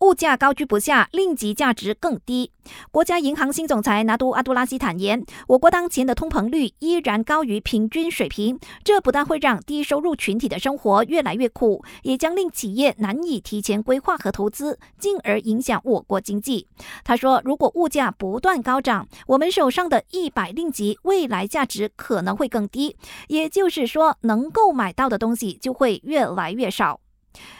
物价高居不下，令吉价值更低。国家银行新总裁拿督阿杜拉西坦言，我国当前的通膨率依然高于平均水平，这不但会让低收入群体的生活越来越苦，也将令企业难以提前规划和投资，进而影响我国经济。他说，如果物价不断高涨，我们手上的一百令吉未来价值可能会更低，也就是说，能够买到的东西就会越来越少。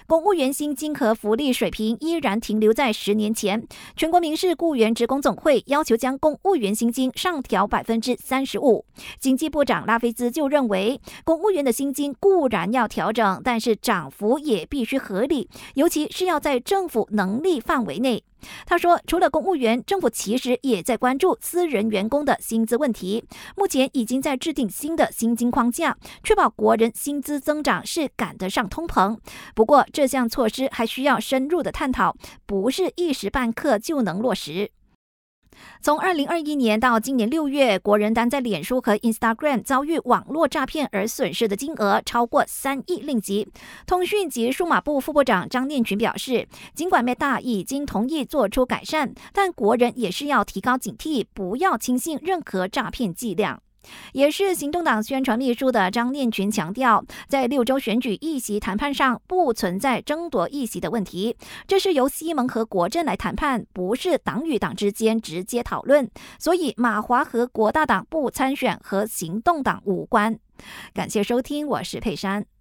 公务员薪金和福利水平依然停留在十年前。全国民事雇员职工总会要求将公务员薪金上调百分之三十五。经济部长拉菲兹就认为，公务员的薪金固然要调整，但是涨幅也必须合理，尤其是要在政府能力范围内。他说，除了公务员，政府其实也在关注私人员工的薪资问题。目前已经在制定新的薪金框架，确保国人薪资增长是赶得上通膨。不过，这项措施还需要深入的探讨，不是一时半刻就能落实。从二零二一年到今年六月，国人单在脸书和 Instagram 遭遇网络诈骗而损失的金额超过三亿令吉。通讯及数码部副部长张念群表示，尽管 Meta 已经同意做出改善，但国人也是要提高警惕，不要轻信任何诈骗伎俩。也是行动党宣传秘书的张念群强调，在六州选举议席谈判上不存在争夺议席的问题，这是由西盟和国政来谈判，不是党与党之间直接讨论。所以马华和国大党不参选和行动党无关。感谢收听，我是佩珊。